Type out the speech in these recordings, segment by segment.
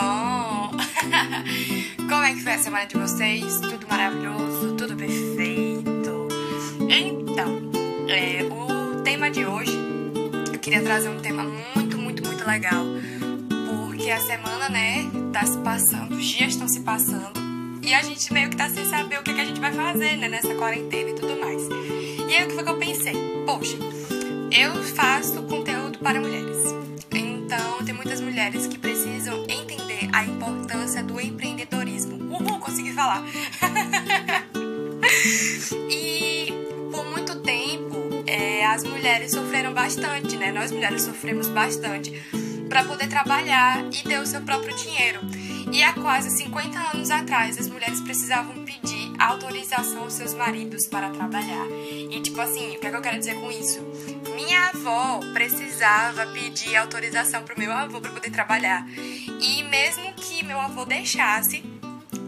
bom? Como é que foi a semana de vocês? Tudo maravilhoso? Tudo perfeito? Então, é, o tema de hoje, eu queria trazer um tema muito, muito, muito legal. Porque a semana, né, tá se passando, os dias estão se passando. E a gente meio que tá sem saber o que, que a gente vai fazer, né, nessa quarentena e tudo mais. E aí o que foi que eu pensei? Poxa, eu faço conteúdo para mulheres. Mulheres sofreram bastante, né? Nós mulheres sofremos bastante para poder trabalhar e ter o seu próprio dinheiro. E há quase 50 anos atrás, as mulheres precisavam pedir autorização aos seus maridos para trabalhar. E, tipo assim, o que, é que eu quero dizer com isso? Minha avó precisava pedir autorização pro meu avô para poder trabalhar. E mesmo que meu avô deixasse,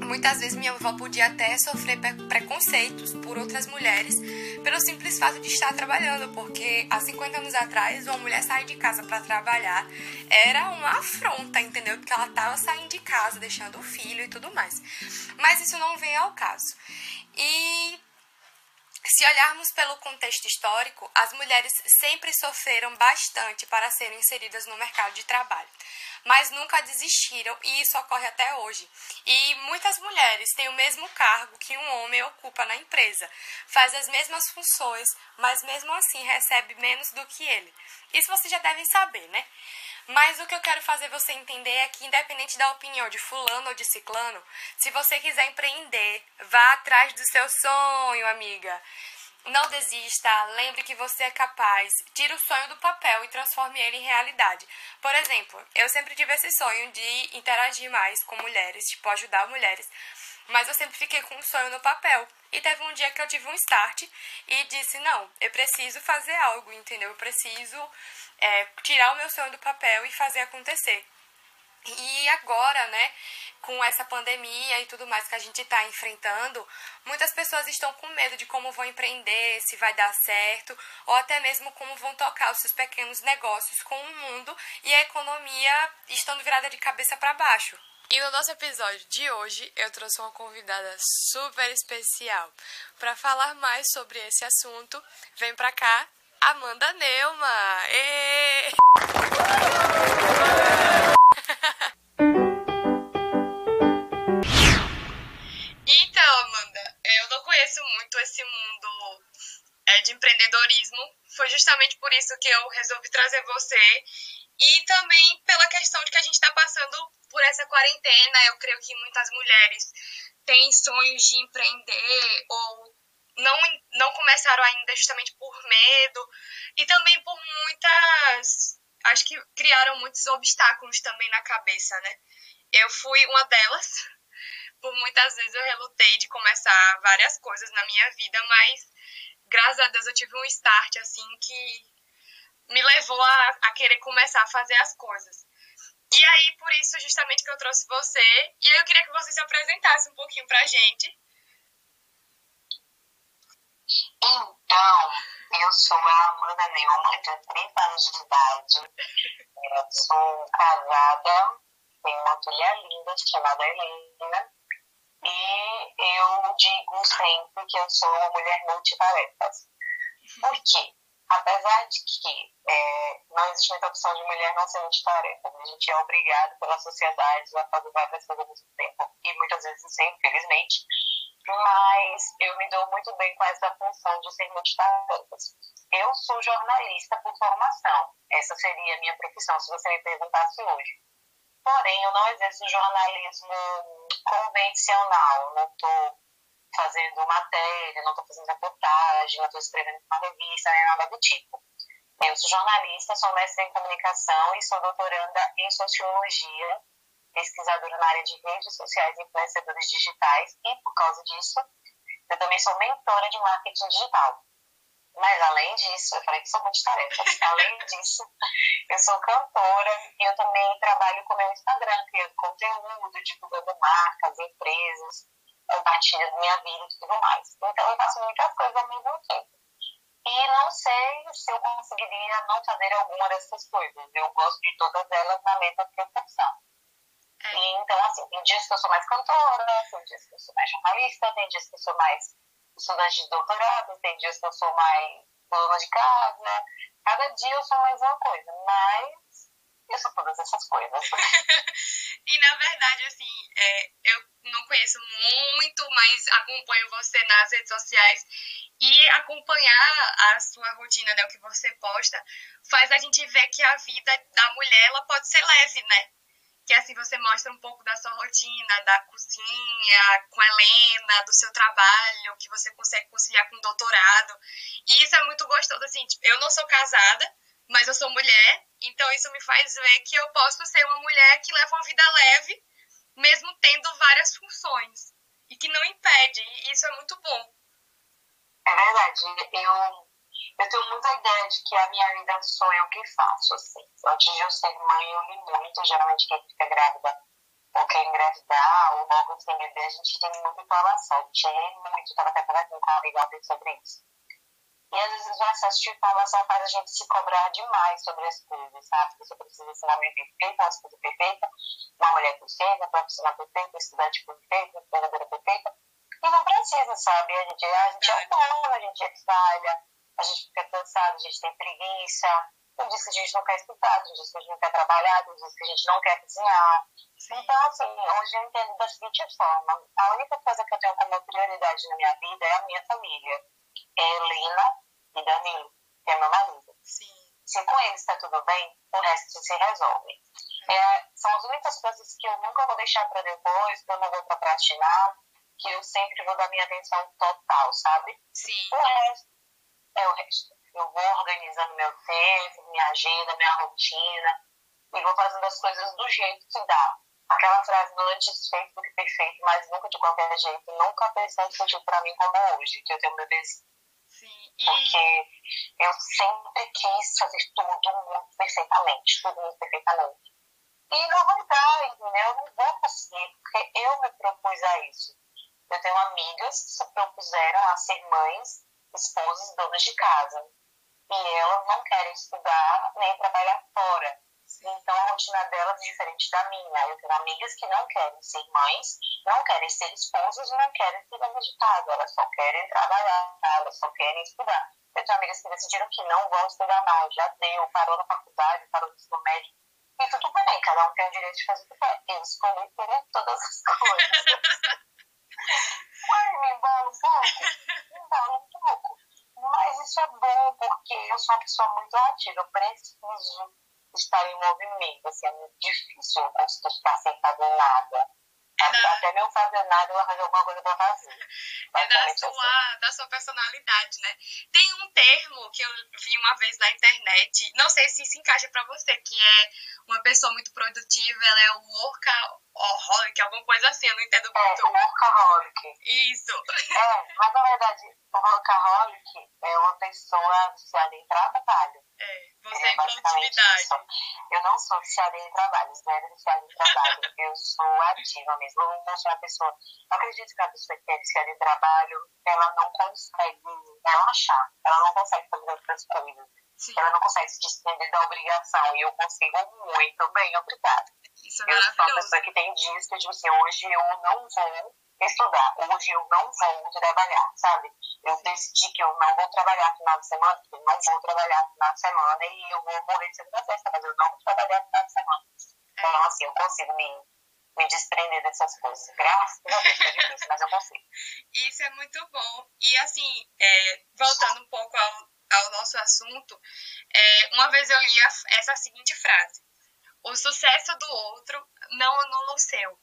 muitas vezes minha avó podia até sofrer preconceitos por outras mulheres pelo simples fato de estar trabalhando, porque há 50 anos atrás uma mulher sair de casa para trabalhar era uma afronta, entendeu? Porque ela estava saindo de casa, deixando o filho e tudo mais. Mas isso não vem ao caso. E se olharmos pelo contexto histórico, as mulheres sempre sofreram bastante para serem inseridas no mercado de trabalho, mas nunca desistiram e isso ocorre até hoje. E muitas mulheres têm o mesmo cargo que um homem ocupa na empresa, faz as mesmas funções, mas mesmo assim recebe menos do que ele. Isso vocês já devem saber, né? Mas o que eu quero fazer você entender é que, independente da opinião de fulano ou de ciclano, se você quiser empreender, vá atrás do seu sonho, amiga. Não desista, lembre que você é capaz. Tire o sonho do papel e transforme ele em realidade. Por exemplo, eu sempre tive esse sonho de interagir mais com mulheres, tipo, ajudar mulheres. Mas eu sempre fiquei com um sonho no papel. E teve um dia que eu tive um start e disse: não, eu preciso fazer algo, entendeu? Eu preciso é, tirar o meu sonho do papel e fazer acontecer. E agora, né, com essa pandemia e tudo mais que a gente está enfrentando, muitas pessoas estão com medo de como vão empreender, se vai dar certo, ou até mesmo como vão tocar os seus pequenos negócios com o mundo e a economia estando virada de cabeça para baixo. E no nosso episódio de hoje eu trouxe uma convidada super especial para falar mais sobre esse assunto. Vem pra cá, Amanda Neuma! conheço muito esse mundo é, de empreendedorismo. Foi justamente por isso que eu resolvi trazer você. E também pela questão de que a gente está passando por essa quarentena. Eu creio que muitas mulheres têm sonhos de empreender ou não, não começaram ainda justamente por medo e também por muitas. Acho que criaram muitos obstáculos também na cabeça, né? Eu fui uma delas. Por muitas vezes eu relutei de começar várias coisas na minha vida, mas graças a Deus eu tive um start assim que me levou a, a querer começar a fazer as coisas. E aí, por isso, justamente que eu trouxe você. E aí eu queria que você se apresentasse um pouquinho pra gente. Então, eu sou a Amanda Neumann, tenho 30 anos de idade. Eu sou casada, tenho uma filha linda chamada Helena. E eu digo sempre que eu sou uma mulher multitarefas. Por quê? Apesar de que é, não existe muita opção de mulher não ser multitarefas, a gente é obrigado pela sociedade a fazer várias coisas ao mesmo tempo. E muitas vezes, sim, infelizmente, mas eu me dou muito bem com essa função de ser multitarefas. Eu sou jornalista por formação, essa seria a minha profissão, se você me perguntasse hoje. Porém, eu não exerço jornalismo convencional, não estou fazendo matéria, não estou fazendo reportagem, não estou escrevendo uma revista, nem nada do tipo. Eu sou jornalista, sou mestre em comunicação e sou doutoranda em sociologia pesquisadora na área de redes sociais e influenciadores digitais e, por causa disso, eu também sou mentora de marketing digital. Mas, além disso, eu falei que sou multitarefas. além disso, eu sou cantora e eu também trabalho com meu Instagram, criando conteúdo, divulgando marcas, empresas, compartilhando minha vida e tudo mais. Então, eu faço muitas coisas ao mesmo tempo. E não sei se eu conseguiria não fazer alguma dessas coisas. Eu gosto de todas elas na mesma proporção. É. E, então, assim, tem dias que eu sou mais cantora, tem dias que eu sou mais jornalista, tem dias que eu sou mais estudante de doutorado, tem dias que eu sou mais dona de casa. Cada dia eu sou mais uma coisa, mas eu sou todas essas coisas. e na verdade, assim, é, eu não conheço muito, mas acompanho você nas redes sociais e acompanhar a sua rotina, né, o que você posta, faz a gente ver que a vida da mulher ela pode ser leve, né? Que assim você mostra um pouco da sua rotina, da cozinha, com a Helena, do seu trabalho, que você consegue conciliar com o doutorado. E isso é muito gostoso, assim, tipo, eu não sou casada, mas eu sou mulher, então isso me faz ver que eu posso ser uma mulher que leva uma vida leve, mesmo tendo várias funções. E que não impede, e isso é muito bom. É verdade. Eu, eu tenho muita ideia de que a minha vida sou eu que faço, assim. Antes de eu ser mãe, eu li muito. Geralmente quem fica grávida ou quer engravidar ou logo sem bebê, a gente tem muita informação. A gente lê muito. Estava até falando com a amiga sobre isso. E às vezes o excesso de informação faz a gente se cobrar demais sobre as coisas, sabe? Você precisa ser uma mãe perfeita, uma esposa perfeita, uma mulher perfeita, uma profissional perfeita, estudante perfeita, empreendedora perfeita. E não precisa, sabe? A gente, a gente é humano, a gente é falha, a gente fica cansado, a gente tem preguiça. Tem dias que a gente não quer estudar, tem dias que a gente não quer trabalhar, tem dias que a gente não quer cozinhar. Então, assim, hoje eu entendo da seguinte forma: a única coisa que eu tenho como prioridade na minha vida é a minha família. É Helena e Danilo, que é meu marido. Sim. Se com eles está tudo bem, o resto se resolve. É, são as únicas coisas que eu nunca vou deixar para depois, que eu não vou procrastinar que eu sempre vou dar minha atenção total, sabe? Sim. O resto é o resto. Eu vou organizando meu tempo, minha agenda, minha rotina e vou fazendo as coisas do jeito que dá. Aquela frase do antes feito do que perfeito, mas nunca de qualquer jeito, nunca pensei que para mim como hoje, que eu tenho um bebezinho. Sim. E... Porque eu sempre quis fazer tudo muito perfeitamente, tudo muito perfeitamente. E não vai dar, entendeu? Eu não vou conseguir, porque eu me propus a isso. Eu tenho amigas que se propuseram a ser mães, esposas, donas de casa. E elas não querem estudar nem trabalhar fora. Então a rotina delas é diferente da minha. Eu tenho amigas que não querem ser mães, não querem ser esposas, não querem ser donas de casa. Elas só querem trabalhar, elas só querem estudar. Eu tenho amigas que decidiram que não vão estudar mais, já deu, parou na faculdade, parou no ensino médio. E tudo bem, cada um tem o direito de fazer o que quer. Eu escolhi todas as coisas. Ai, me embala um pouco, um pouco. Mas isso é bom porque eu sou uma pessoa muito ativa, eu preciso estar em movimento, assim, é muito difícil eu conseguir ficar sem fazer nada. Da... Até meu fazer nada, eu arranjo alguma coisa pra fazer. É da sua, da sua personalidade, né? Tem um termo que eu vi uma vez na internet, não sei se se encaixa pra você, que é uma pessoa muito produtiva, ela é o workaholic, alguma coisa assim, eu não entendo é, muito. É, workaholic. Isso. É, mas na verdade, o workaholic é uma pessoa viciada em trabalho. É, você é, é em produtividade. Isso. Eu não sou viciada em trabalho, zero é viciada em trabalho. eu sou ativa mesmo. Eu não sou uma pessoa. Eu acredito que a pessoa que é viciada em trabalho, ela não consegue relaxar. Ela não consegue fazer outras coisas. Sim. Ela não consegue se desprender da obrigação. E eu consigo muito bem, obrigada. Isso é eu sou uma pessoa que tem dias que eu digo assim, hoje eu não vou estudar, hoje eu não vou trabalhar, sabe? Eu decidi que eu não vou trabalhar final de semana, eu não vou trabalhar final de semana e eu vou morrer de segunda festa, mas eu não vou trabalhar final de semana. Então, assim, eu consigo me, me desprender dessas coisas. Graças a Deus, é difícil, mas eu consigo. Isso é muito bom. E, assim, é, voltando um pouco ao, ao nosso assunto, é, uma vez eu li a, essa seguinte frase. O sucesso do outro não anula o seu.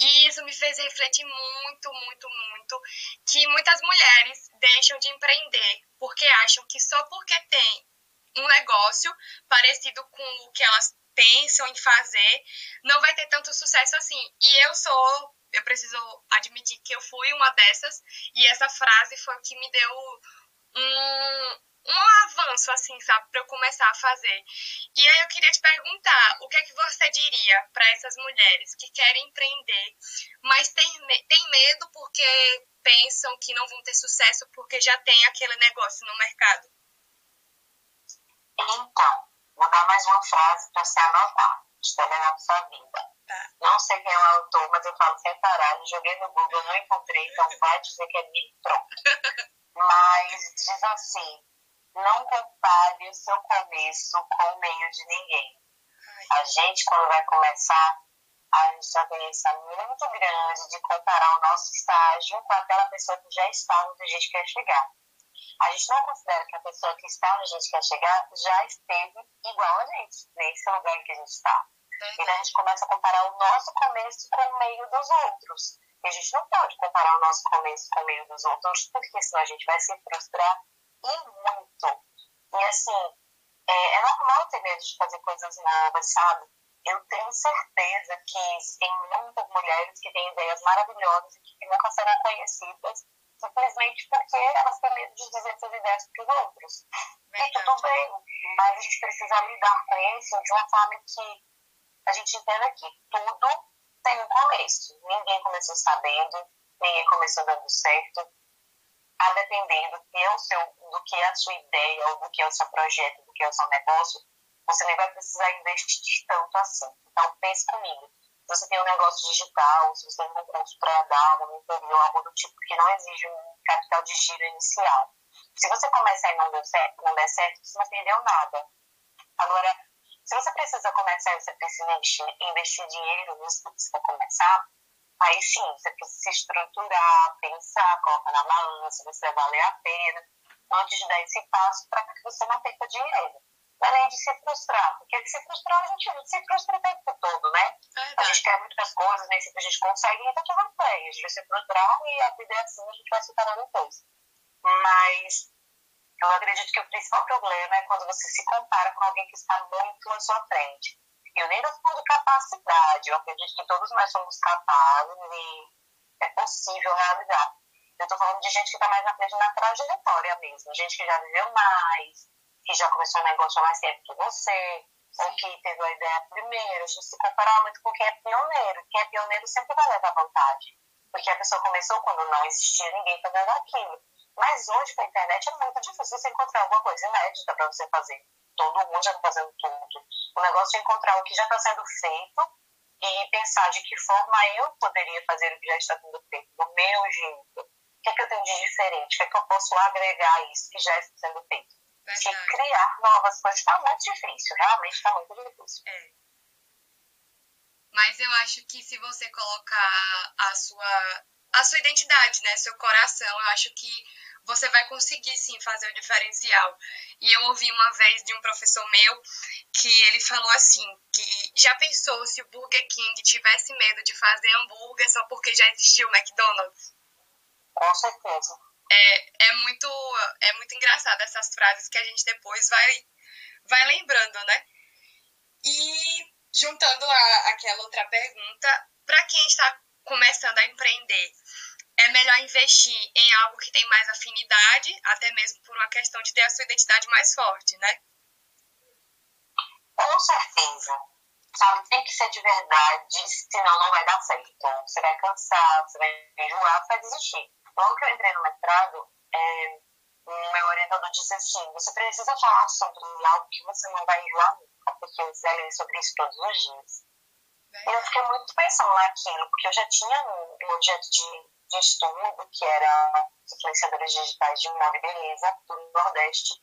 E isso me fez refletir muito, muito, muito que muitas mulheres deixam de empreender porque acham que só porque tem um negócio parecido com o que elas pensam em fazer, não vai ter tanto sucesso assim. E eu sou, eu preciso admitir que eu fui uma dessas, e essa frase foi o que me deu um, um avanço, assim, sabe, para eu começar a fazer. E aí eu queria te perguntar, o que é que você diria para essas mulheres que querem empreender, mas tem, tem medo porque pensam que não vão ter sucesso porque já tem aquele negócio no mercado? Então, vou dar mais uma frase para você anotar. Estelionato Sua Vida. Tá. Não sei quem é o autor, mas eu falo sem parar. Joguei no Google, não encontrei, então vai dizer que é mim, pronto. mas diz assim: não compare o seu começo com o meio de ninguém. A gente, quando vai começar, a gente tem uma tendência muito grande de comparar o nosso estágio com aquela pessoa que já está onde a gente quer chegar. A gente não considera que a pessoa que está onde a gente quer chegar já esteve igual a gente, nesse lugar em que a gente está. Então a gente começa a comparar o nosso começo com o meio dos outros. E a gente não pode comparar o nosso começo com o meio dos outros, porque senão a gente vai se frustrar e muito. E assim, é, é normal ter medo de fazer coisas novas, sabe? Eu tenho certeza que existem muitas mulheres que têm ideias maravilhosas e que nunca serão conhecidas simplesmente porque elas têm medo de dizer suas ideias para os outros. Verdade. E tudo bem, mas a gente precisa lidar com isso de uma forma que a gente entenda que tudo tem um começo. Ninguém começou sabendo, ninguém começou dando certo. A depender do que é o seu, do que é a sua ideia, ou do que é o seu projeto, do que é o seu negócio, você nem vai precisar investir tanto assim. Então pense comigo se você tem um negócio digital, se você tem um curso para dar, um interior, algo do tipo que não exige um capital de giro inicial. Se você começar e não der certo, não der certo, você não perdeu nada. Agora, se você precisa começar e você precisa investir, investir dinheiro nisso que você vai começar, aí sim, você precisa se estruturar, pensar, colocar na balança, se vai valer a pena, antes de dar esse passo para que você não perca dinheiro além de se frustrar, porque se frustrar a gente se frustra o tempo todo, né? É a gente quer muitas coisas, nem sempre a gente consegue, tá tudo bem, a gente vai se frustrar e a vida é assim, a gente vai se parar depois. Mas eu acredito que o principal problema é quando você se compara com alguém que está muito à sua frente. Eu nem estou falando de capacidade, eu acredito que todos nós somos capazes e é possível realizar. Eu estou falando de gente que está mais na frente na trajetória mesmo, gente que já viveu mais, que já começou um negócio há mais tempo que você, ou que teve a ideia primeiro. A gente se compara muito com quem é pioneiro. Quem é pioneiro sempre vai levar vantagem. Porque a pessoa começou quando não existia ninguém fazendo aquilo. Mas hoje, com a internet, é muito difícil você encontrar alguma coisa inédita para você fazer. Todo mundo já está fazendo tudo. O negócio é encontrar o que já está sendo feito e pensar de que forma eu poderia fazer o que já está sendo feito, do meu jeito. O que é que eu tenho de diferente? O que é que eu posso agregar a isso que já está sendo feito? Verdade. de criar novas coisas está muito difícil, realmente está muito difícil. É. Mas eu acho que se você colocar a sua, a sua identidade, né, seu coração, eu acho que você vai conseguir sim fazer o diferencial. E eu ouvi uma vez de um professor meu que ele falou assim, que já pensou se o Burger King tivesse medo de fazer hambúrguer só porque já existia o McDonald's? Com certeza é, é, muito, é muito engraçado essas frases que a gente depois vai, vai lembrando, né? E juntando a, aquela outra pergunta, para quem está começando a empreender, é melhor investir em algo que tem mais afinidade, até mesmo por uma questão de ter a sua identidade mais forte, né? Com certeza. Sabe, tem que ser de verdade, senão não vai dar certo. Você vai cansar, você vai enjoar, você vai desistir. Logo que eu entrei no mestrado, é, meu orientador disse assim: você precisa falar sobre algo que você não vai enjoar nunca, porque você ler sobre isso todos os dias. E eu fiquei muito pensando naquilo, porque eu já tinha um, objeto de, de estudo, que era influenciadores digitais de moda e beleza, do Nordeste.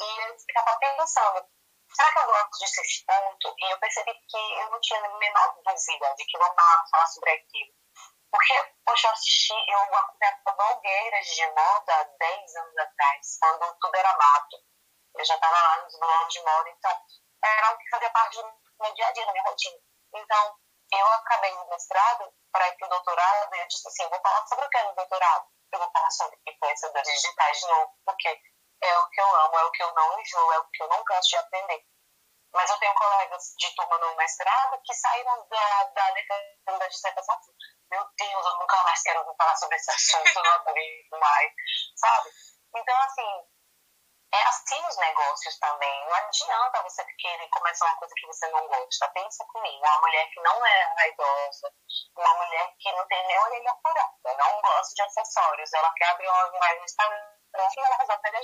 E eu ficava pensando, será que eu gosto de esse ponto? E eu percebi que eu não tinha a menor dúvida de que eu amava falar sobre aquilo. Porque, poxa, eu assisti, eu acompanhava blogueiras de moda há 10 anos atrás, quando tudo era mato. Eu já estava lá nos blogs de moda, então era o que fazia parte do meu dia a dia, da minha rotina. Então, eu acabei no mestrado para ir para o doutorado e eu disse assim, eu vou falar sobre o que é no doutorado. Eu vou falar sobre influenciadores digitais de novo, porque é o que eu amo, é o que eu não enjoo, é o que eu não canso de aprender. Mas eu tenho colegas de turma no mestrado que saíram da, da defesa da dissertação meu Deus, eu nunca mais quero falar sobre esse assunto, não aguento mais, sabe? Então, assim, é assim os negócios também. Não adianta você querer começar uma coisa que você não gosta. Pensa comigo, uma mulher que não é raidosa, uma mulher que não tem nem orelha furada, não gosta de acessórios, ela quer abrir uma live no Instagram e ela resolve vender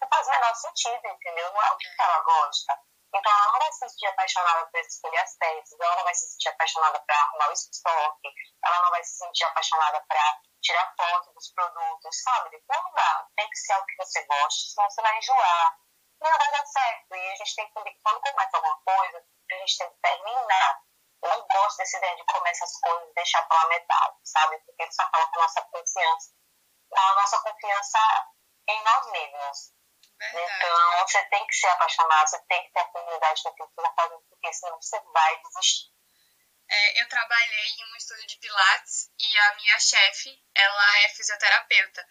Não faz o menor sentido, entendeu? Não é o que ela gosta. Então, ela não vai se sentir apaixonada por escolher as peças, ela não vai se sentir apaixonada para arrumar o estoque, ela não vai se sentir apaixonada para tirar foto dos produtos, sabe? Não dá. Tem que ser algo que você goste, senão você vai enjoar. E não vai dar certo. E a gente tem que entender que quando começa alguma coisa, a gente tem que terminar. Eu não gosto dessa ideia de começar as coisas e deixar pela metade, sabe? Porque isso fala com a nossa confiança, com a nossa confiança em nós mesmos. Verdade. Então, você tem que ser apaixonado, você tem que ter afinidade com aquilo que você está fazendo, porque senão você vai desistir. É, eu trabalhei em um estúdio de pilates e a minha chefe, ela é fisioterapeuta.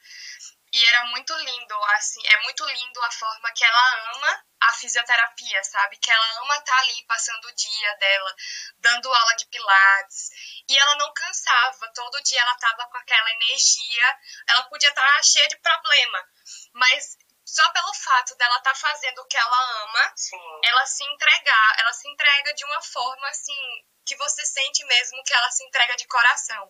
E era muito lindo, assim, é muito lindo a forma que ela ama a fisioterapia, sabe? Que ela ama estar tá ali passando o dia dela, dando aula de pilates. E ela não cansava, todo dia ela tava com aquela energia. Ela podia estar tá cheia de problema, mas só pelo fato dela estar tá fazendo o que ela ama, Sim. ela se entregar, ela se entrega de uma forma assim que você sente mesmo que ela se entrega de coração.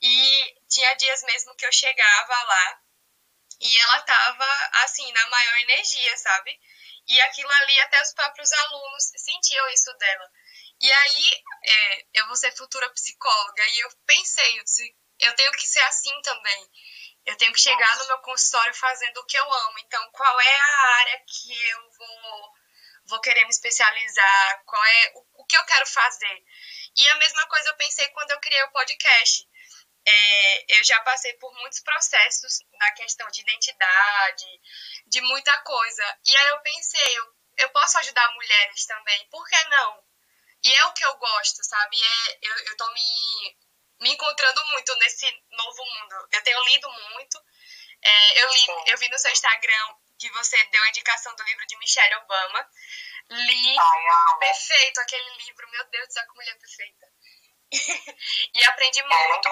E tinha dias mesmo que eu chegava lá e ela tava assim na maior energia, sabe? E aquilo ali até os próprios alunos sentiam isso dela. E aí é, eu vou ser futura psicóloga e eu pensei, eu, disse, eu tenho que ser assim também. Eu tenho que chegar no meu consultório fazendo o que eu amo. Então, qual é a área que eu vou, vou querer me especializar? Qual é o, o que eu quero fazer? E a mesma coisa eu pensei quando eu criei o podcast. É, eu já passei por muitos processos na questão de identidade, de muita coisa. E aí eu pensei, eu, eu posso ajudar mulheres também, por que não? E é o que eu gosto, sabe? É, eu, eu tô me me encontrando muito nesse novo mundo. Eu tenho lido muito. É, eu, li, eu vi no seu Instagram que você deu a indicação do livro de Michelle Obama. Li Ai, perfeito aquele livro. Meu Deus do céu, que mulher perfeita. e aprendi é muito.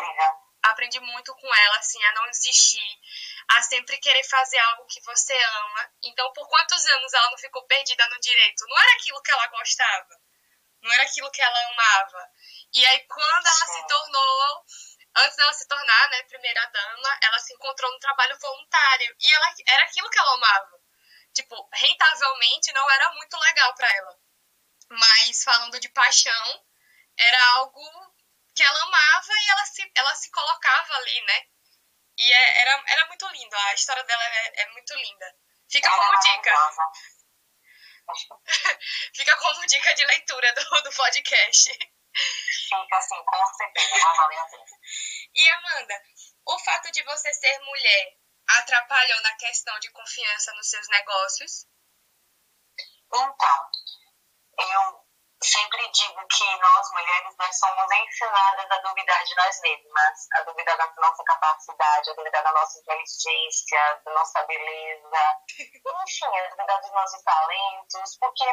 Aprendi muito com ela, assim, a não desistir, a sempre querer fazer algo que você ama. Então, por quantos anos ela não ficou perdida no direito? Não era aquilo que ela gostava, não era aquilo que ela amava. E aí, quando ela se tornou, antes dela se tornar, né, primeira dama, ela se encontrou no trabalho voluntário. E ela era aquilo que ela amava. Tipo, rentavelmente não era muito legal para ela. Mas falando de paixão, era algo que ela amava e ela se, ela se colocava ali, né? E é, era, era muito lindo, a história dela é, é muito linda. Fica como dica. Fica como dica de leitura do, do podcast. Fica assim, com certeza, uma E Amanda, o fato de você ser mulher atrapalhou na questão de confiança nos seus negócios? Então, eu sempre digo que nós mulheres nós somos ensinadas a duvidar de nós mesmas, a duvidar da nossa capacidade, a duvidar da nossa inteligência, da nossa beleza, enfim, a duvidar dos nossos talentos, porque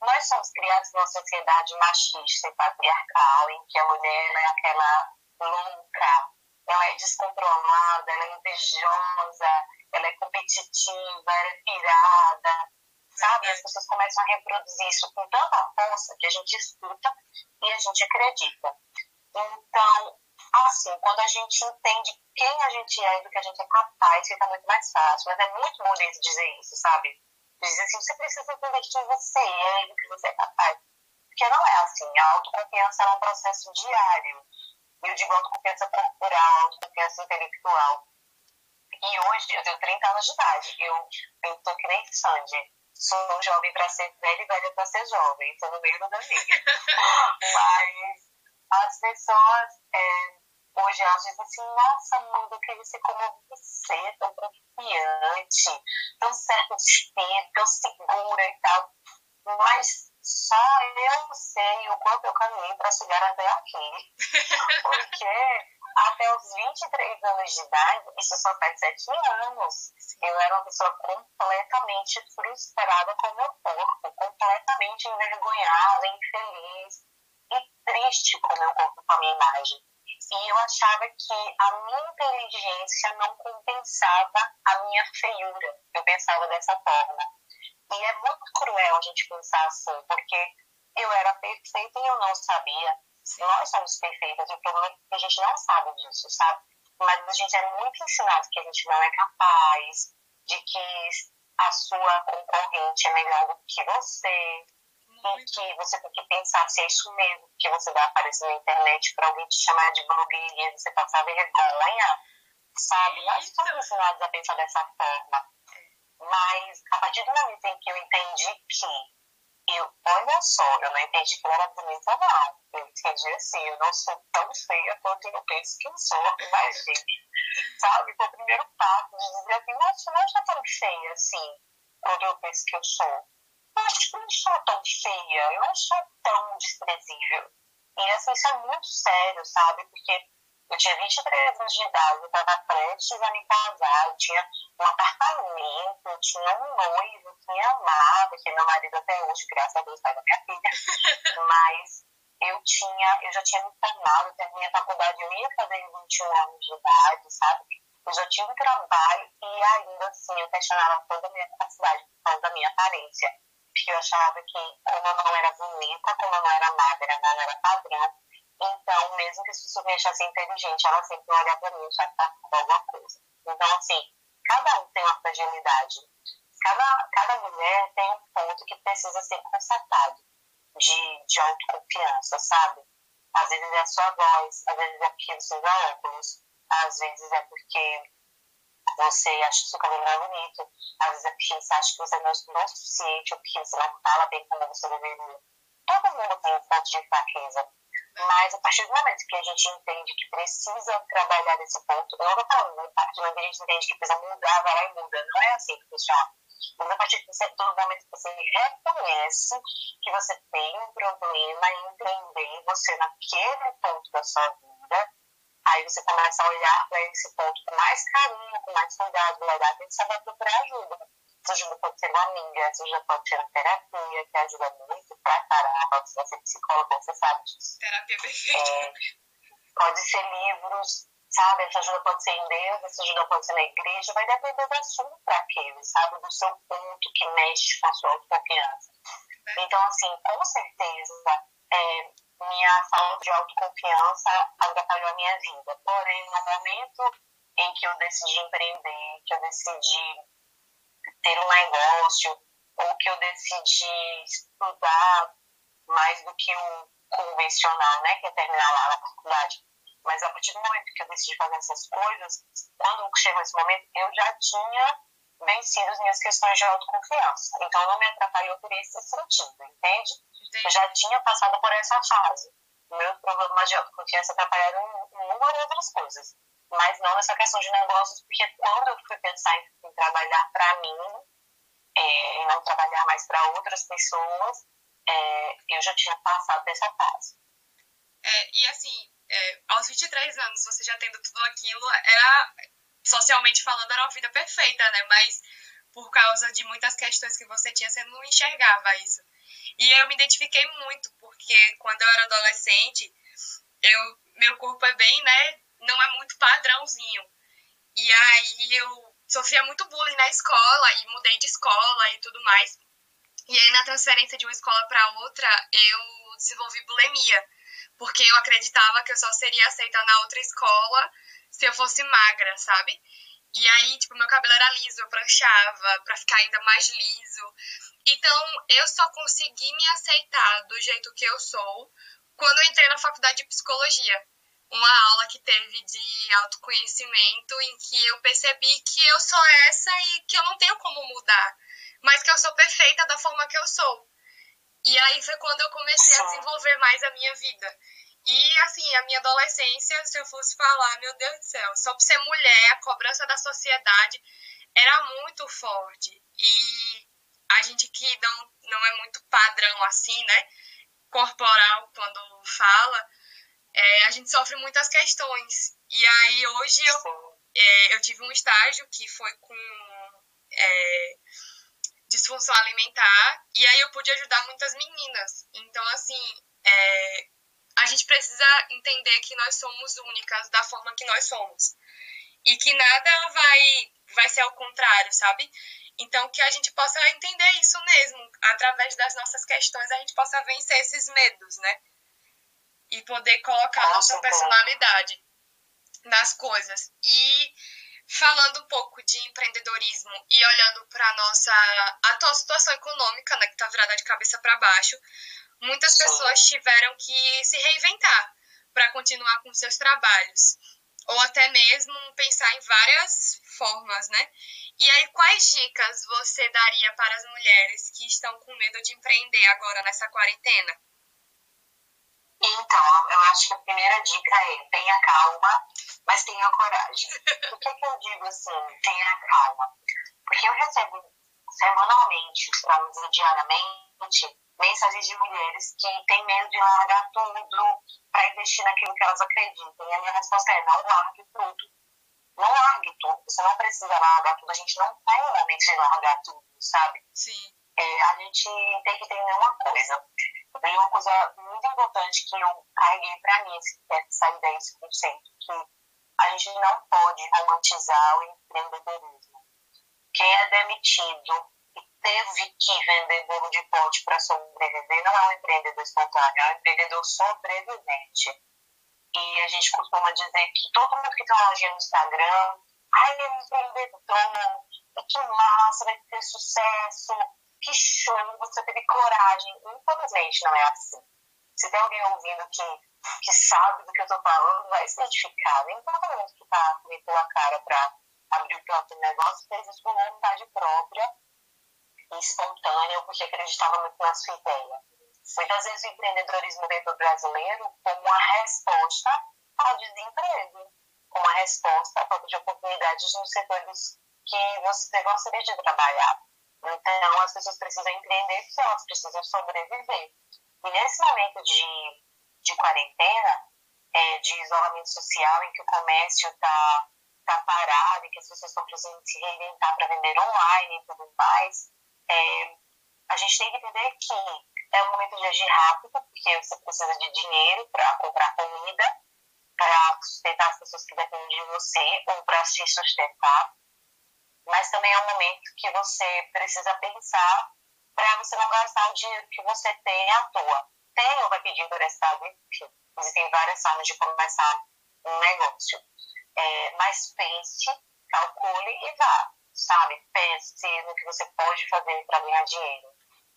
nós somos criados numa sociedade machista e patriarcal, em que a mulher é aquela louca, ela é descontrolada, ela é invejosa, ela é competitiva, ela é pirada, sabe? As pessoas começam a reproduzir isso com tanta força que a gente escuta e a gente acredita. Então, assim, quando a gente entende quem a gente é e do que a gente é capaz, fica muito mais fácil. Mas é muito bonito dizer isso, sabe? Dizer assim, você precisa entender quem você é do que você é capaz. Porque não é assim. A autoconfiança é um processo diário. Eu digo autoconfiança corporal, autoconfiança intelectual. E hoje eu tenho 30 anos de idade. Eu, eu tô que nem Sandy. Sou jovem para ser velha e velha para ser jovem. Estou no meio do caminho. Mas as pessoas é, hoje elas dizem assim, nossa, mãe, eu queria ser como você, tão confiante, tão certo de si, tão segura e tal. Mas só eu sei o quanto eu caminhei para chegar até aqui. Porque até os 23 anos de idade, isso só faz 7 anos, eu era uma pessoa completamente frustrada com o meu corpo, completamente envergonhada, infeliz e triste com o meu corpo, com a minha imagem. E eu achava que a minha inteligência não compensava a minha feiura. Eu pensava dessa forma. E é muito cruel a gente pensar assim, porque eu era perfeita e eu não sabia. Nós somos perfeitas, o problema é que a gente não sabe disso, sabe? Mas a gente é muito ensinado que a gente não é capaz, de que a sua concorrente é melhor do que você, e que você tem que pensar se é isso mesmo que você vai aparecer na internet para alguém te chamar de blogueirinha e você passar vergonha, sabe? Nós estamos ensinados a pensar dessa forma. Mas a partir do momento em que eu entendi que eu, olha só, eu não entendi que eu era bonita, não. Eu entendi assim, eu não sou tão feia quanto eu penso que eu sou, imagine. Sabe? Foi o primeiro passo de dizer assim, nossa, não sou tão feia assim, quanto eu penso que eu sou eu acho que eu não sou tão feia, eu não sou tão desprezível. E assim, isso é muito sério, sabe? Porque eu tinha 23 anos de idade, eu estava prestes a me casar, eu tinha um apartamento, eu tinha um noivo que me amava, que é meu marido até hoje, graças a Deus, pai da minha filha. Mas eu tinha, eu já tinha me formado, terminei a faculdade, eu ia fazer 21 anos de idade, sabe? Eu já tinha um trabalho e ainda assim eu questionava toda a minha capacidade por causa da minha aparência porque eu achava que como eu não era bonita, como eu não era magra, não era padrão, então, mesmo que as pessoas me achassem inteligente, ela sempre olhava para mim e achava que alguma coisa. Então, assim, cada um tem uma fragilidade. Cada, cada mulher tem um ponto que precisa ser constatado de, de autoconfiança, sabe? Às vezes é a sua voz, às vezes é porque você usa óculos, às vezes é porque você acha que seu cabelo não é bonito, às vezes porque você acha que você não é o suficiente, porque você não fala bem como você deveria. Todo mundo tem um ponto de fraqueza. Mas a partir do momento que a gente entende que precisa trabalhar nesse ponto, eu não falando, a partir do momento que a gente entende que precisa mudar, vai lá e muda. Não é assim que funciona. Mas a partir todo momento que você reconhece que você tem um problema em empreender você naquele ponto da sua vida, Aí você começa a olhar para esse ponto com mais carinho, com mais cuidado, vai dar atenção, vai procurar ajuda. Essa ajuda pode ser uma amiga, essa ajuda pode ser a terapia, que ajuda muito pra caramba. Se você é psicólogo, você sabe disso. Terapia perfeita. É, pode ser livros, sabe? Essa ajuda pode ser em Deus, essa ajuda pode ser na igreja, vai depender da sua fraqueza, sabe? Do seu ponto que mexe com a sua autoconfiança. Então, assim, com certeza, é, minha falta de autoconfiança atrapalhou a minha vida. Porém, no momento em que eu decidi empreender, que eu decidi ter um negócio, ou que eu decidi estudar mais do que o convencional, né, que é terminar lá na faculdade. Mas a partir do momento que eu decidi fazer essas coisas, quando chegou esse momento, eu já tinha vencido as minhas questões de autoconfiança. Então não me atrapalhou por esse sentido, entende? Eu já tinha passado por essa fase. Meus problemas de autoconfiança atrapalharam em ou outras coisas. Mas não nessa questão de negócios, porque quando eu fui pensar em, trabalhar para mim, é, e não trabalhar mais para outras pessoas, é, eu já tinha passado dessa fase. É, e assim, é, aos 23 anos, você já tendo tudo aquilo, era, socialmente falando, era uma vida perfeita, né? Mas por causa de muitas questões que você tinha, você não enxergava isso. E eu me identifiquei muito, porque quando eu era adolescente, eu, meu corpo é bem, né? Não é muito padrãozinho. E aí eu sofria muito bullying na escola e mudei de escola e tudo mais. E aí na transferência de uma escola para outra, eu desenvolvi bulimia, porque eu acreditava que eu só seria aceita na outra escola se eu fosse magra, sabe? E aí, tipo, meu cabelo era liso, eu pranchava pra ficar ainda mais liso. Então, eu só consegui me aceitar do jeito que eu sou quando eu entrei na faculdade de psicologia. Uma aula que teve de autoconhecimento em que eu percebi que eu sou essa e que eu não tenho como mudar, mas que eu sou perfeita da forma que eu sou. E aí foi quando eu comecei a desenvolver mais a minha vida. E, assim, a minha adolescência, se eu fosse falar, meu Deus do céu, só por ser mulher, a cobrança da sociedade era muito forte. E a gente que não, não é muito padrão assim, né? Corporal, quando fala, é, a gente sofre muitas questões. E aí, hoje, eu, é, eu tive um estágio que foi com é, disfunção alimentar, e aí eu pude ajudar muitas meninas. Então, assim, é, a gente precisa entender que nós somos únicas da forma que nós somos. E que nada vai, vai ser ao contrário, sabe? Então, que a gente possa entender isso mesmo, através das nossas questões, a gente possa vencer esses medos, né? E poder colocar a nossa personalidade nas coisas. E falando um pouco de empreendedorismo e olhando para a nossa atual situação econômica, né, que está virada de cabeça para baixo, muitas pessoas tiveram que se reinventar para continuar com seus trabalhos, ou até mesmo pensar em várias formas, né? E aí, quais dicas você daria para as mulheres que estão com medo de empreender agora nessa quarentena? Então, eu acho que a primeira dica é tenha calma, mas tenha coragem. Por que, que eu digo assim, tenha calma? Porque eu recebo semanalmente, para não dizer diariamente, mensagens de mulheres que têm medo de largar tudo para investir naquilo que elas acreditam. E a minha resposta é: não largue tudo. Não largue tudo. Você não precisa largar tudo. A gente não tem o momento de largar tudo, sabe? Sim. É, a gente tem que entender uma coisa. Tem uma coisa muito importante que eu carreguei para mim, essa ideia, esse conceito, que a gente não pode romantizar o empreendedorismo. Quem é demitido teve que vender bolo de pote para sobreviver não é um empreendedor espontâneo, é um empreendedor sobrevivente. E a gente costuma dizer que todo mundo que tem uma loja no Instagram, ai, é um empreendedor, que massa, vai ter sucesso, que show, você teve coragem. Infelizmente não é assim. Se tem alguém ouvindo que, que sabe do que eu estou falando, vai se identificar. Nem todo mundo que está metendo a cara para abrir o próprio negócio fez isso por vontade própria espontânea porque acreditava muito na sua ideia. Muitas vezes o empreendedorismo vem para o brasileiro como uma resposta ao desemprego, como uma resposta à falta de oportunidades nos setores que você gostaria de trabalhar. Então, as pessoas precisam empreender porque elas precisam sobreviver. E nesse momento de, de quarentena, é, de isolamento social, em que o comércio está tá parado, em que as pessoas estão precisando se reinventar para vender online e tudo mais, é, a gente tem que entender que é um momento de agir rápido, porque você precisa de dinheiro para comprar comida, para sustentar as pessoas que dependem de você ou para se sustentar. Mas também é um momento que você precisa pensar para você não gastar o dinheiro que você tem à toa. Tem ou vai pedir emprestado, enfim. Existem várias formas de começar um negócio. É, mas pense, calcule e vá sabe? Pense no que você pode fazer para ganhar dinheiro.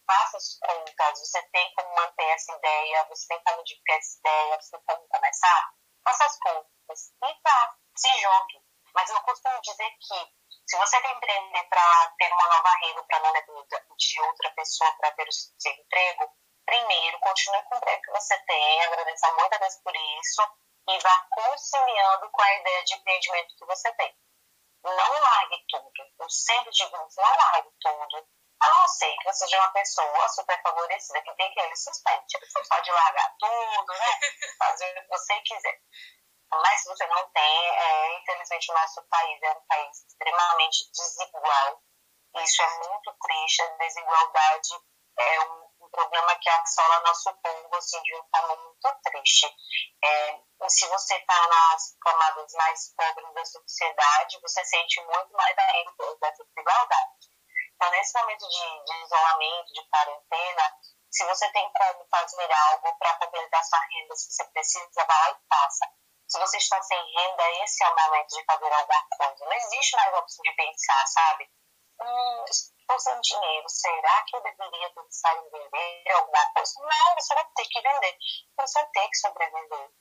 Faça as contas, você tem como manter essa ideia, você tem como divulgar essa ideia, você tem como começar. Faça as contas e vá, se jogue. Mas eu costumo dizer que se você quer empreender para ter uma nova renda, para não depender de outra pessoa para ter o seu emprego, primeiro continue com o que você tem, agradeça muito a por isso e vá conciliando com a ideia de empreendimento que você tem não largue tudo. Eu sempre digo isso, não largue tudo. A não ser que você seja uma pessoa super favorecida, que tem aquele suspense. Você pode largar tudo, né? Fazer o que você quiser. Mas se você não tem, é, infelizmente o nosso país é um país extremamente desigual. Isso é muito triste. A desigualdade é um um problema que assola nosso povo assim, de uma forma muito triste. É, se você está nas camadas mais pobres da sociedade, você sente muito mais ainda dessa desigualdade. Então, nesse momento de, de isolamento, de quarentena, se você tem como fazer algo para completar sua renda, se você precisa, vá lá e faça. Se você está sem renda, esse é o momento de fazer alguma coisa. Não existe mais opção de pensar, sabe? Hum, estou sem dinheiro, será que eu deveria pensar em vender alguma coisa? Não, você vai ter que vender, você vai ter que sobreviver.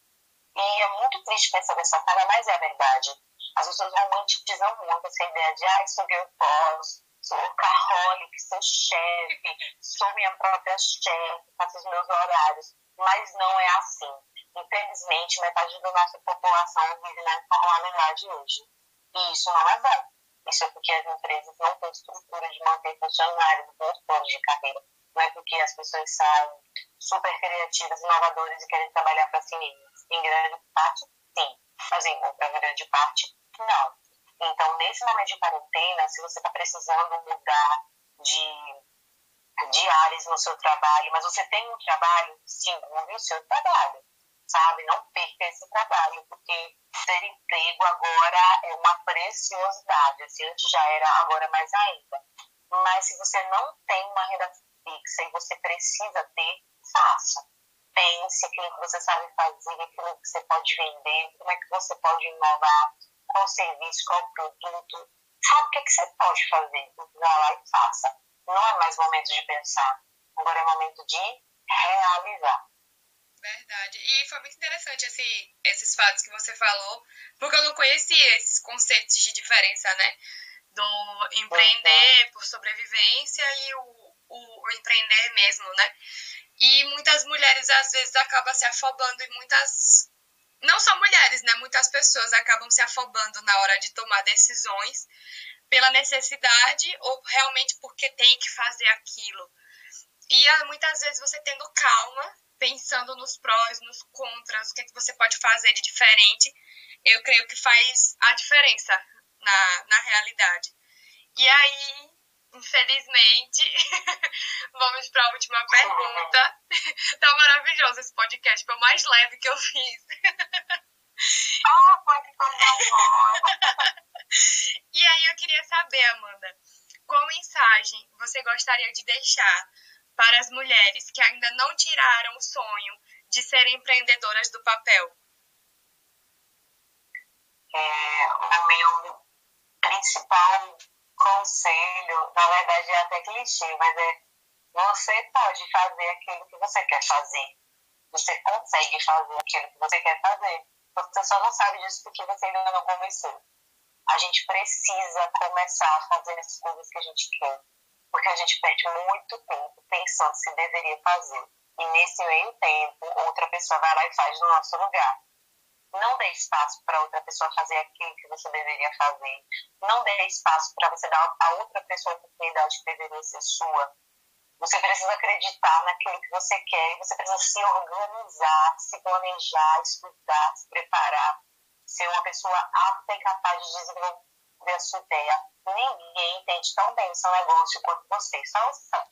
E é muito triste pensar dessa forma, mas é a verdade. As pessoas romantizam muito essa ideia de, ah, sou eu posso, sou workaholic, sou chefe, sou minha própria chefe, faço os meus horários. Mas não é assim. Infelizmente, metade da nossa população vive na informalidade hoje. E isso não é bom. Isso porque as empresas não têm estrutura de manter funcionários, bons planos de carreira. Não é porque as pessoas são super criativas, inovadoras e querem trabalhar para si mesmas. Em grande parte, sim. Mas em outra grande parte, não. Então, nesse momento de quarentena, se você está precisando mudar de, de áreas no seu trabalho, mas você tem um trabalho, segure o seu trabalho sabe? Não perca esse trabalho, porque ter emprego agora é uma preciosidade. Assim, antes já era, agora mais ainda. Mas se você não tem uma renda fixa e você precisa ter, faça. Pense aquilo que você sabe fazer, aquilo que você pode vender, como é que você pode inovar. qual serviço, qual produto. Sabe o que, é que você pode fazer? Vá lá e faça. Não é mais momento de pensar. Agora é momento de realizar. Verdade. E foi muito interessante esse, esses fatos que você falou, porque eu não conhecia esses conceitos de diferença, né? Do empreender por sobrevivência e o, o, o empreender mesmo, né? E muitas mulheres às vezes acabam se afobando em muitas. Não só mulheres, né? Muitas pessoas acabam se afobando na hora de tomar decisões pela necessidade ou realmente porque tem que fazer aquilo. E ah, muitas vezes você tendo calma, pensando nos prós, nos contras, o que, é que você pode fazer de diferente, eu creio que faz a diferença na, na realidade. E aí, infelizmente, vamos para a última pergunta. tá maravilhoso esse podcast, foi o mais leve que eu fiz. Ah, pode E aí eu queria saber, Amanda, qual mensagem você gostaria de deixar para as mulheres que ainda não tiraram o sonho de serem empreendedoras do papel? É, o meu principal conselho, na verdade é até clichê, mas é você pode fazer aquilo que você quer fazer. Você consegue fazer aquilo que você quer fazer. Você só não sabe disso porque você ainda não começou. A gente precisa começar a fazer as coisas que a gente quer. Porque a gente perde muito tempo pensando se deveria fazer. E nesse meio tempo, outra pessoa vai lá e faz no nosso lugar. Não dê espaço para outra pessoa fazer aquilo que você deveria fazer. Não dê espaço para você dar a outra pessoa a oportunidade que deveria ser sua. Você precisa acreditar naquilo que você quer e você precisa se organizar, se planejar, estudar, se preparar, ser uma pessoa apta e capaz de desenvolver a sua ideia. Ninguém entende tão bem o seu negócio quanto você. Só você sabe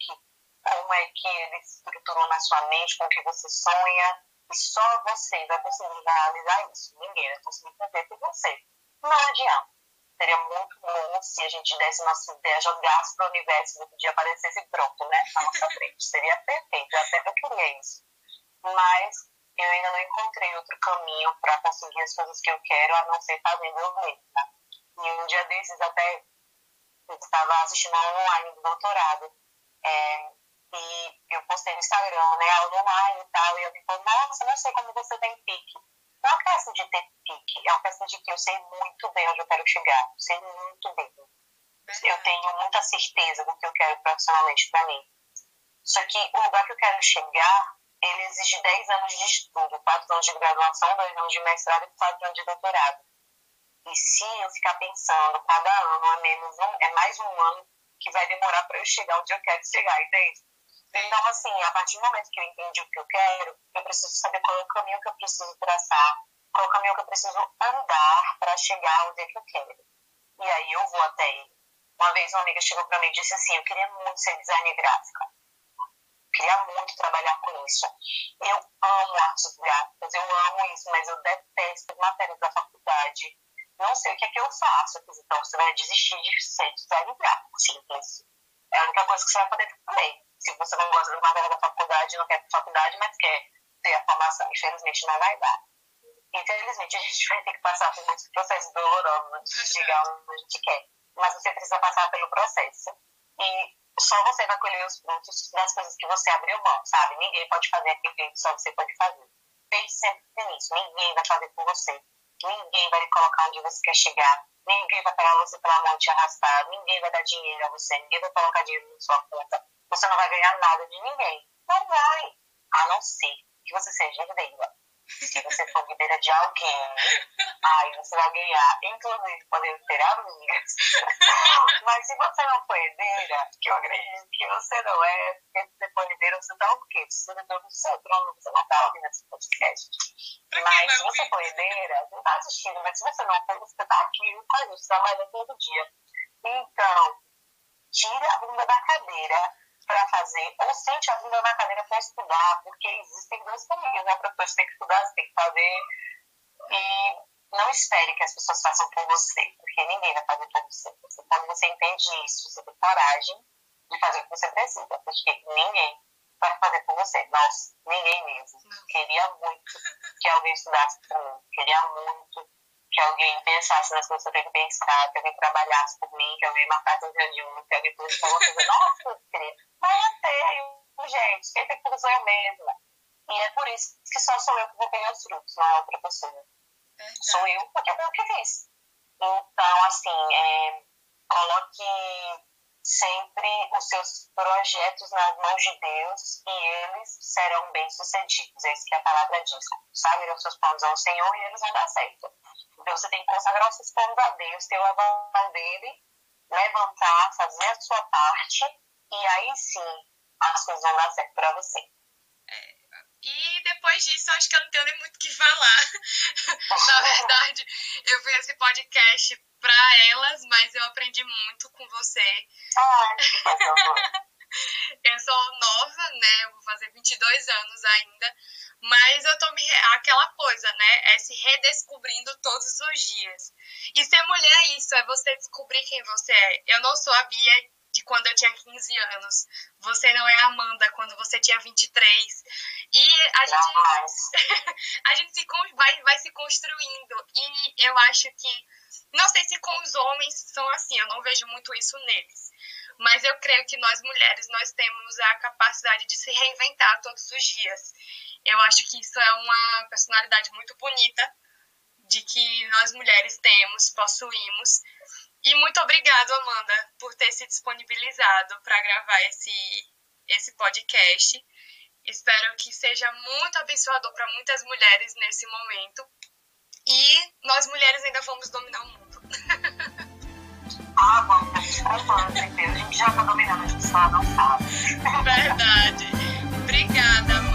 como é que ele se estruturou na sua mente, com o que você sonha, e só você vai conseguir realizar isso. Ninguém vai conseguir fazer por você. Não adianta. Seria muito bom se a gente desse nossa ideia, jogasse para o universo e dia aparecesse pronto, né? Na nossa frente. Seria perfeito. Eu até eu queria isso. Mas eu ainda não encontrei outro caminho para conseguir as coisas que eu quero, a não ser fazendo eu mesma. E um dia desses até eu estava assistindo a online do doutorado. É, e eu postei no Instagram, né, aula online e tal, e eu falei, nossa, não sei como você tem pique. Não é uma questão de ter pique, é uma questão de que eu sei muito bem onde eu quero chegar, eu sei muito bem. Eu tenho muita certeza do que eu quero profissionalmente para mim. Só que o lugar que eu quero chegar, ele exige 10 anos de estudo, 4 anos de graduação, 2 anos de mestrado e 4 anos de doutorado. E se eu ficar pensando, cada ano é menos um, é mais um ano que vai demorar para eu chegar onde eu quero chegar, entende? Então, assim, a partir do momento que eu entendi o que eu quero, eu preciso saber qual é o caminho que eu preciso traçar, qual é o caminho que eu preciso andar para chegar onde é que eu quero. E aí eu vou até ele. Uma vez uma amiga chegou para mim e disse assim: Eu queria muito ser designer gráfica. Eu queria muito trabalhar com isso. Eu amo artes gráficas, eu amo isso, mas eu detesto matérias da faculdade. Não sei o que é que eu faço. Então você vai desistir de ser designer gráfico. Simples. É a única coisa que você vai poder fazer se você não gosta da matéria da faculdade, não quer faculdade, mas quer ter a formação. Infelizmente, não vai dar. Infelizmente, a gente vai ter que passar por muitos processos dolorosos de chegar onde a gente quer. Mas você precisa passar pelo processo. E só você vai colher os frutos das coisas que você abriu mão, sabe? Ninguém pode fazer aquilo que só você pode fazer. Pense sempre nisso. Ninguém vai fazer por você. Ninguém vai lhe colocar onde você quer chegar. Ninguém vai pegar você pela mão e te arrastar. Ninguém vai dar dinheiro a você. Ninguém vai colocar dinheiro na sua conta você não vai ganhar nada de ninguém. Não vai. A não ser que você seja herdeira. Se você for herdeira de alguém, aí você vai ganhar, inclusive podendo ter amigas. Mas se você não for herdeira, que eu acredito que você não é, porque se você for herdeira, você tá o quê? Você não tá no seu trono, você não tá ouvindo esse podcast. Mas se você for herdeira, você tá assistindo, mas se você não for, você tá aqui com a gente, trabalhando todo dia. Então, tira a bunda da cadeira para fazer, ou sente a bunda na cadeira para estudar, porque existem dois caminhos, né? Para você tem que estudar, você tem que fazer. E não espere que as pessoas façam por você, porque ninguém vai fazer por você. Quando você entende isso, você tem coragem de fazer o que você precisa, porque ninguém vai fazer por você. Nossa, ninguém mesmo. Queria muito que alguém estudasse para mim. Queria muito que alguém pensasse nas coisas que eu tenho que pensar, que alguém trabalhasse por mim, que alguém marcasse um reunião, que alguém fosse alguma coisa. Nossa, querida, vai ter, gente, quem tem que sou eu mesma. E é por isso que só sou eu que vou pegar os frutos, não é outra pessoa. É sou eu porque é eu que fiz. Então, assim, é, coloque sempre os seus projetos nas mãos de Deus e eles serão bem-sucedidos. É isso que a palavra diz. Sabe os seus planos ao Senhor e eles vão dar certo. Então você tem que consagrar os seus planos a Deus, ter o aval dele, levantar, fazer a sua parte e aí sim as coisas vão dar certo para você. É, e depois disso, acho que eu não tenho nem muito o que falar. Na verdade, eu fiz esse podcast para elas, mas eu aprendi muito com você. Ah, eu sou nova, né? Eu vou fazer 22 anos ainda, mas eu tô me aquela coisa, né? É se redescobrindo todos os dias. E ser mulher é isso, é você descobrir quem você é. Eu não sou a Bia de quando eu tinha 15 anos. Você não é a Amanda quando você tinha 23. E a gente, a gente se, vai, vai se construindo. E eu acho que. Não sei se com os homens são assim, eu não vejo muito isso neles. Mas eu creio que nós mulheres, nós temos a capacidade de se reinventar todos os dias. Eu acho que isso é uma personalidade muito bonita de que nós mulheres temos, possuímos. E muito obrigado, Amanda, por ter se disponibilizado para gravar esse, esse podcast. Espero que seja muito abençoador para muitas mulheres nesse momento. E nós mulheres ainda vamos dominar o mundo. Ah, vamos, com certeza. A gente já está dominando, a gente só não sabe. Verdade. Obrigada,